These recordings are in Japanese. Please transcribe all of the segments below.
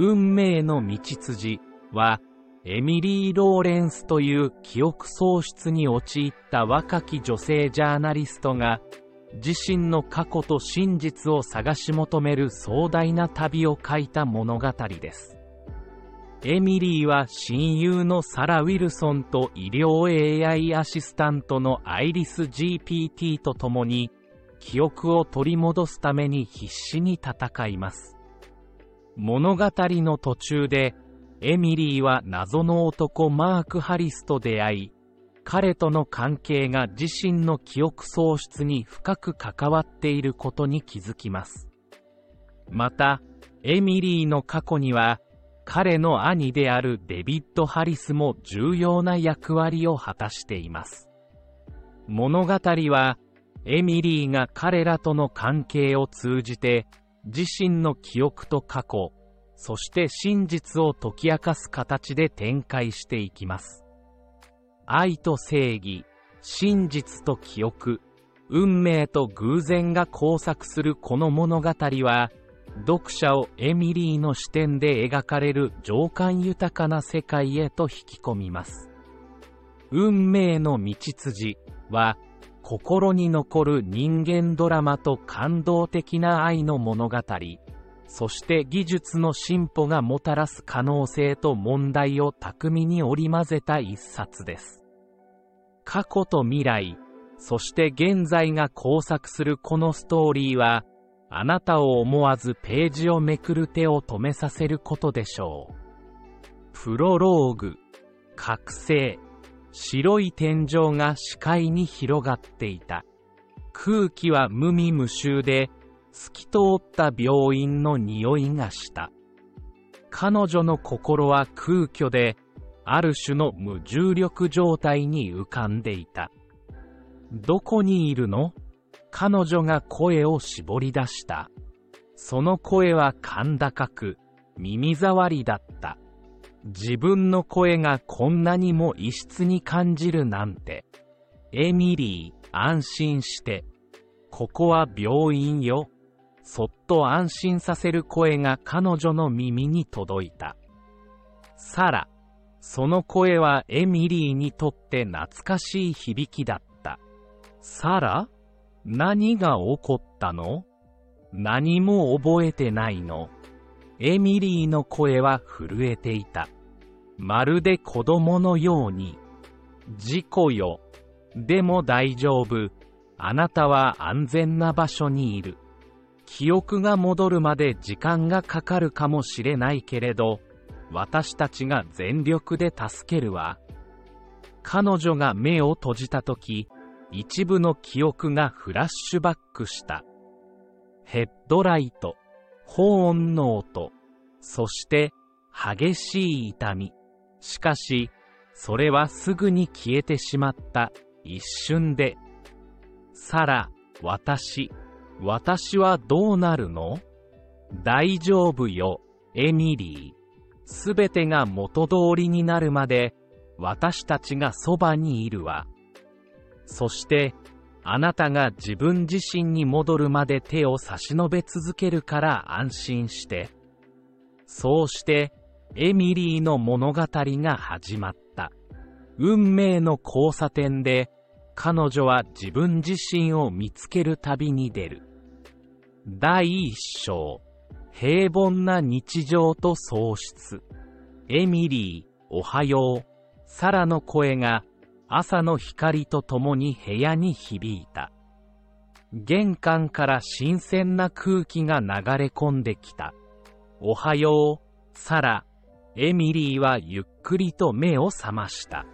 運命の道筋は、エミリー・ローレンスという記憶喪失に陥った若き女性ジャーナリストが、自身の過去と真実を探し求める壮大な旅を書いた物語です。エミリーは親友のサラ・ウィルソンと医療 AI アシスタントのアイリス GPT と共に記憶を取り戻すために必死に戦います。物語の途中でエミリーは謎の男マーク・ハリスと出会い、彼との関係が自身の記憶喪失に深く関わっていることに気づきます。また、エミリーの過去には、彼の兄であるデビッド・ハリスも重要な役割を果たしています。物語は、エミリーが彼らとの関係を通じて、自身の記憶と過去、そして真実を解き明かす形で展開していきます。愛と正義、真実と記憶、運命と偶然が交錯するこの物語は、読者をエミリーの視点で描かれる情感豊かな世界へと引き込みます。運命の道筋は、心に残る人間ドラマと感動的な愛の物語、そして技術の進歩がもたらす可能性と問題を巧みに織り交ぜた一冊です。過去と未来、そして現在が交錯するこのストーリーは、あなたを思わずページをめくる手を止めさせることでしょう。プロローグ、覚醒、白い天井が視界に広がっていた。空気は無味無臭で、透き通った病院の匂いがした。彼女の心は空虚で、ある種の無重力状態に浮かんでいた。どこにいるの？彼女が声を絞り出した。その声は甲高く、耳障りだった。自分の声がこんなにも異質に感じるなんて。エミリー、安心して。ここは病院よ。そっと安心させる声が彼女の耳に届いた。サラ、その声はエミリーにとって懐かしい響きだった。サラ何が起こったの？何も覚えてないの。エミリーの声は震えていた。まるで子供のように。事故よ。でも大丈夫。あなたは安全な場所にいる。記憶が戻るまで時間がかかるかもしれないけれど、私たちが全力で助けるわ。彼女が目を閉じた時、一部の記憶がフラッシュバックした。ヘッドライト、保温の音、そして激しい痛み。しかし、それはすぐに消えてしまった一瞬で。サラ、私、私はどうなるの？大丈夫よ、エミリー。すべてが元通りになるまで、私たちがそばにいるわ。そして、あなたが自分自身に戻るまで手を差し伸べ続けるから安心して。そうして、エミリーの物語が始まった。運命の交差点で、彼女は自分自身を見つける旅に出る。第一章。平凡な日常と喪失。エミリー、おはよう。サラの声が朝の光とともに部屋に響いた。玄関から新鮮な空気が流れ込んできた。おはよう、サラ。エミリーはゆっくりと目を覚ました。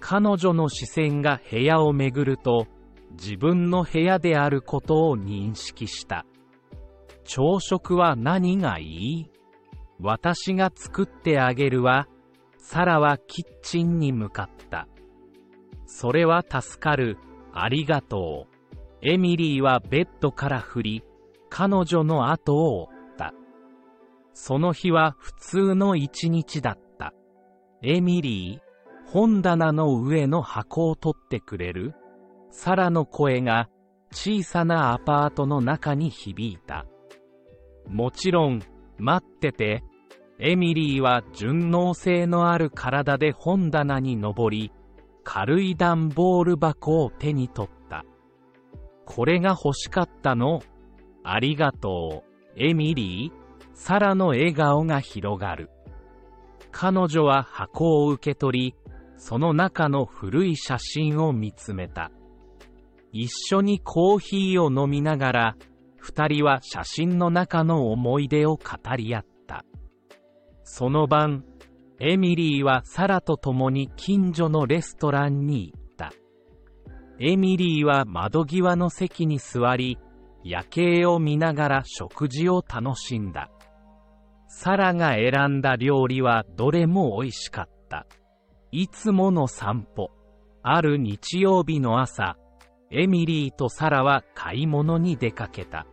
彼女の視線が部屋を巡ると、自分の部屋であることを認識した。朝食は何がいい？私が作ってあげるわ。サラはキッチンに向かった。それは助かる。ありがとう。エミリーはベッドから振り、彼女の後を追った。その日は普通の一日だった。エミリー、本棚の上の箱を取ってくれる？サラの声が小さなアパートの中に響いた。もちろん、待ってて、エミリーは順応性のある体で本棚に登り、軽い段ボール箱を手に取った。これが欲しかったのありがとう、エミリー。サラの笑顔が広がる。彼女は箱を受け取り、その中の古い写真を見つめた。一緒にコーヒーを飲みながら、二人は写真の中の思い出を語り合った。その晩、エミリーはサラと共に近所のレストランに行った。エミリーは窓際の席に座り、夜景を見ながら食事を楽しんだ。サラが選んだ料理はどれも美味しかった。いつもの散歩。ある日曜日の朝、エミリーとサラは買い物に出かけた。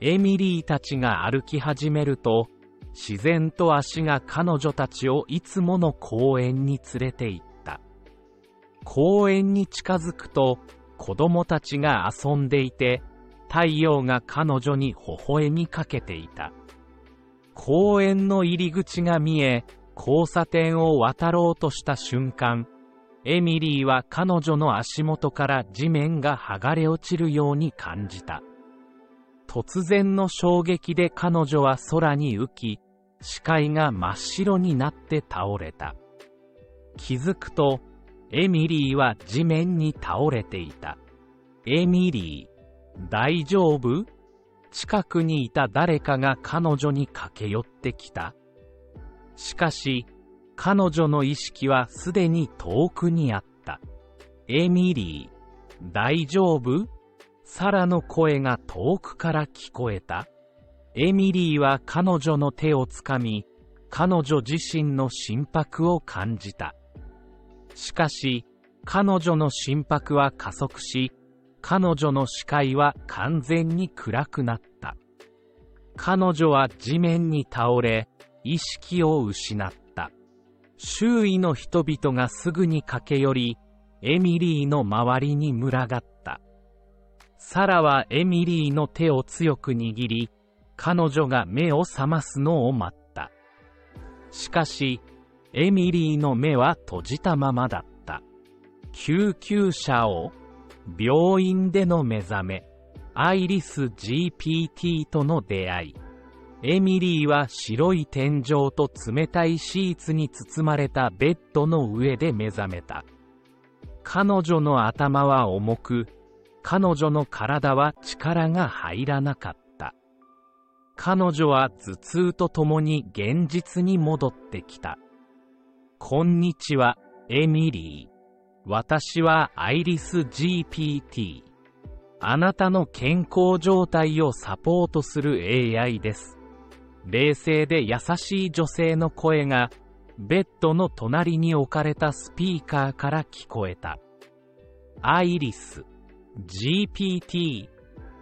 エミリーたちが歩き始めると、自然と足が彼女たちをいつもの公園に連れて行った。公園に近づくと、子供たちが遊んでいて、太陽が彼女に微笑みかけていた。公園の入り口が見え、交差点を渡ろうとした瞬間、エミリーは彼女の足元から地面が剥がれ落ちるように感じた。突然の衝撃で彼女は空に浮き、視界が真っ白になって倒れた。気づくと、エミリーは地面に倒れていた。エミリー、大丈夫？近くにいた誰かが彼女に駆け寄ってきた。しかし、彼女の意識はすでに遠くにあった。エミリー、大丈夫？サラの声が遠くから聞こえた。エミリーは彼女の手をつかみ、彼女自身の心拍を感じた。しかし、彼女の心拍は加速し、彼女の視界は完全に暗くなった。彼女は地面に倒れ、意識を失った。周囲の人々がすぐに駆け寄り、エミリーの周りに群がった。サラはエミリーの手を強く握り、彼女が目を覚ますのを待った。しかし、エミリーの目は閉じたままだった。救急車を、病院での目覚め、アイリス GPT との出会い。エミリーは白い天井と冷たいシーツに包まれたベッドの上で目覚めた。彼女の頭は重く、彼女の体は力が入らなかった。彼女は頭痛とともに現実に戻ってきた。こんにちは、エミリー。私はアイリス GPT。あなたの健康状態をサポートする AI です。冷静で優しい女性の声が、ベッドの隣に置かれたスピーカーから聞こえた。アイリス、GPT、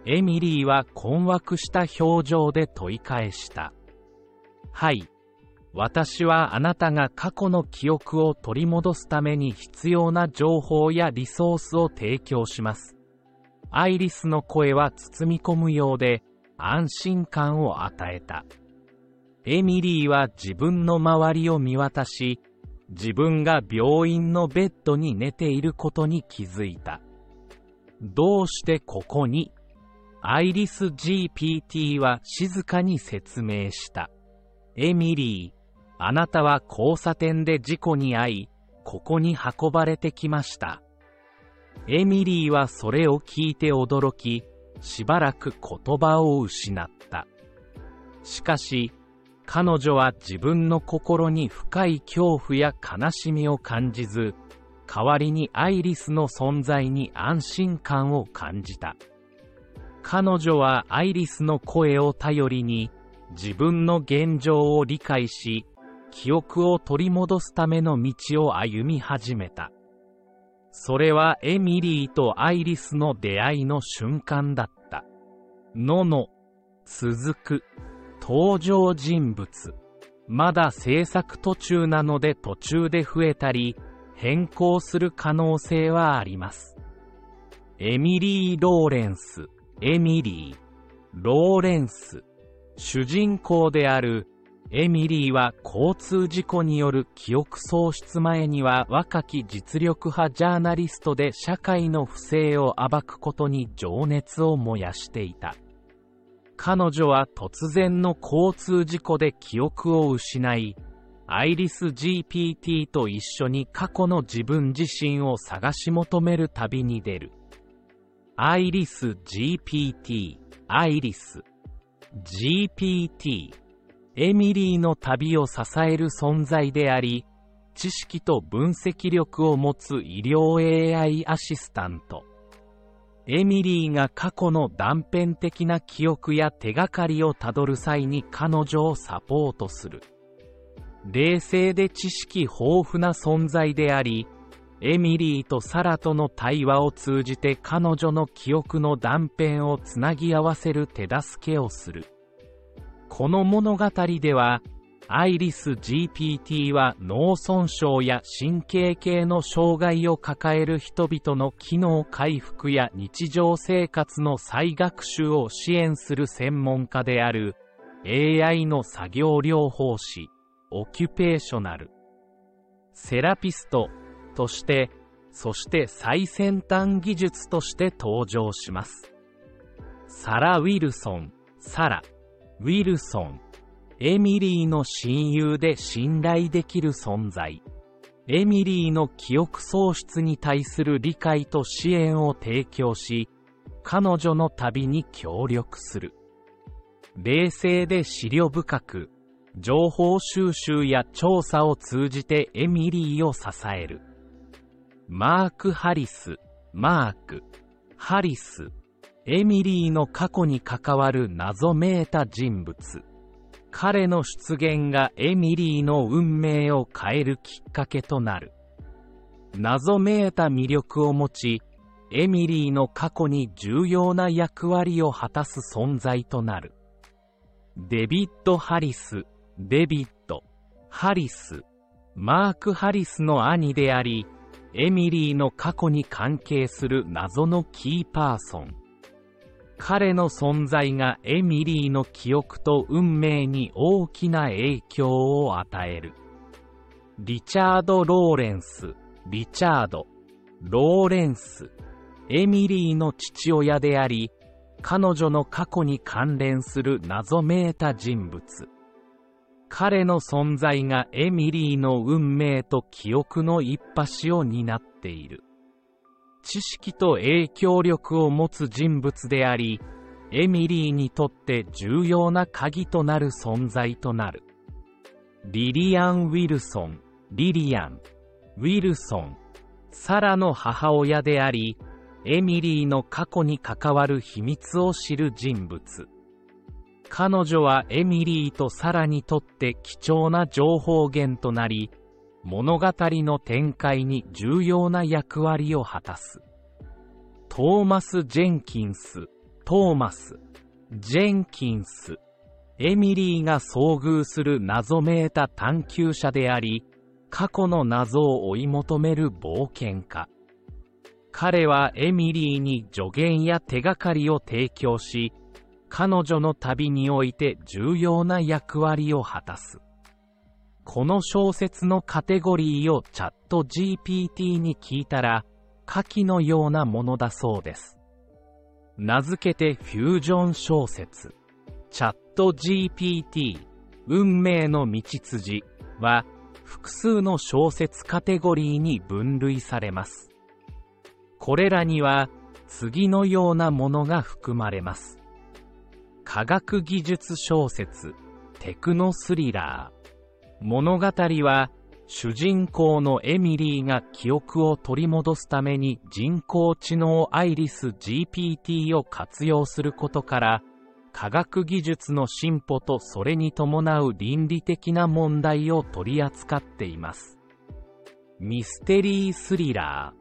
エミリーは困惑した表情で問い返した。はい。私はあなたが過去の記憶を取り戻すために必要な情報やリソースを提供します。アイリスの声は包み込むようで安心感を与えた。エミリーは自分の周りを見渡し、自分が病院のベッドに寝ていることに気づいた。どうしてここに？アイリス GPT は静かに説明した。エミリー、あなたは交差点で事故に遭い、ここに運ばれてきました。エミリーはそれを聞いて驚き、しばらく言葉を失った。しかし、彼女は自分の心に深い恐怖や悲しみを感じず、代わりにアイリスの存在に安心感を感じた。彼女はアイリスの声を頼りに、自分の現状を理解し、記憶を取り戻すための道を歩み始めた。それはエミリーとアイリスの出会いの瞬間だった。のの、続く。登場人物。まだ制作途中なので途中で増えたり、変更する可能性はあります。エミリー・ローレンス、エミリー、ローレンス、主人公であるエミリーは交通事故による記憶喪失前には若き実力派ジャーナリストで社会の不正を暴くことに情熱を燃やしていた。彼女は突然の交通事故で記憶を失い、アイリス GPT と一緒に過去の自分自身を探し求める旅に出る。アイリス GPT、アイリス GPT、エミリーの旅を支える存在であり、知識と分析力を持つ医療 AI アシスタント。エミリーが過去の断片的な記憶や手がかりをたどる際に彼女をサポートする。冷静で知識豊富な存在であり、エミリーとサラとの対話を通じて彼女の記憶の断片をつなぎ合わせる手助けをする。この物語では、アイリス GPT は脳損傷や神経系の障害を抱える人々の機能回復や日常生活の再学習を支援する専門家である AI の作業療法士、オキュペーショナル、セラピストとして、そして最先端技術として登場します。サラ・ウィルソン、サラ、ウィルソン、エミリーの親友で信頼できる存在。エミリーの記憶喪失に対する理解と支援を提供し、彼女の旅に協力する。冷静で資料深く、情報収集や調査を通じてエミリーを支える。マーク・ハリス、マーク、ハリス、エミリーの過去に関わる謎めいた人物。彼の出現がエミリーの運命を変えるきっかけとなる。謎めいた魅力を持ち、エミリーの過去に重要な役割を果たす存在となる。デビッド・ハリス、デビッド、ハリス、マーク・ハリスの兄であり、エミリーの過去に関係する謎のキーパーソン。彼の存在がエミリーの記憶と運命に大きな影響を与える。リチャード・ローレンス、リチャード、ローレンス、エミリーの父親であり、彼女の過去に関連する謎めいた人物。彼の存在がエミリーの運命と記憶の一端を担っている。知識と影響力を持つ人物であり、エミリーにとって重要な鍵となる存在となる。リリアン・ウィルソン、リリアン、ウィルソン、サラの母親であり、エミリーの過去に関わる秘密を知る人物。彼女はエミリーとサラにとって貴重な情報源となり、物語の展開に重要な役割を果たす。トーマス・ジェンキンス、トーマス、ジェンキンス、エミリーが遭遇する謎めいた探求者であり、過去の謎を追い求める冒険家。彼はエミリーに助言や手がかりを提供し、彼女の旅において重要な役割を果たす。この小説のカテゴリーをチャット GPT に聞いたら、下記のようなものだそうです。名付けてフュージョン小説。チャット GPT 運命の道筋は複数の小説カテゴリーに分類されます。これらには次のようなものが含まれます。科学技術小説、テクノスリラー、物語は主人公のエミリーが記憶を取り戻すために人工知能アイリス GPT を活用することから科学技術の進歩とそれに伴う倫理的な問題を取り扱っています。ミステリースリラ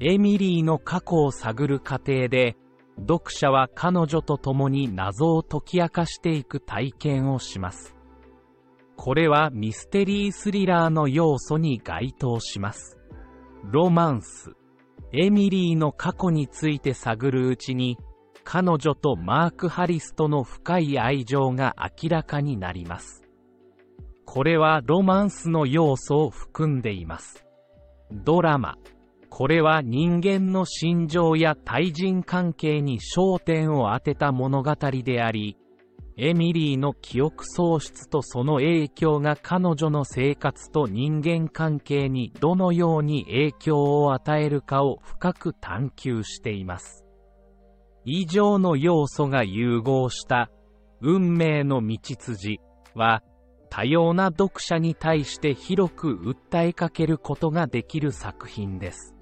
ーエミリーの過去を探る過程で読者は彼女と共に謎を解き明かしていく体験をします。これはミステリースリラーの要素に該当します。ロマンス。エミリーの過去について探るうちに、彼女とマーク・ハリスとの深い愛情が明らかになります。これはロマンスの要素を含んでいます。ドラマ。これは人間の心情や対人関係に焦点を当てた物語であり、エミリーの記憶喪失とその影響が彼女の生活と人間関係にどのように影響を与えるかを深く探求しています。以上の要素が融合した運命の道筋は多様な読者に対して広く訴えかけることができる作品です。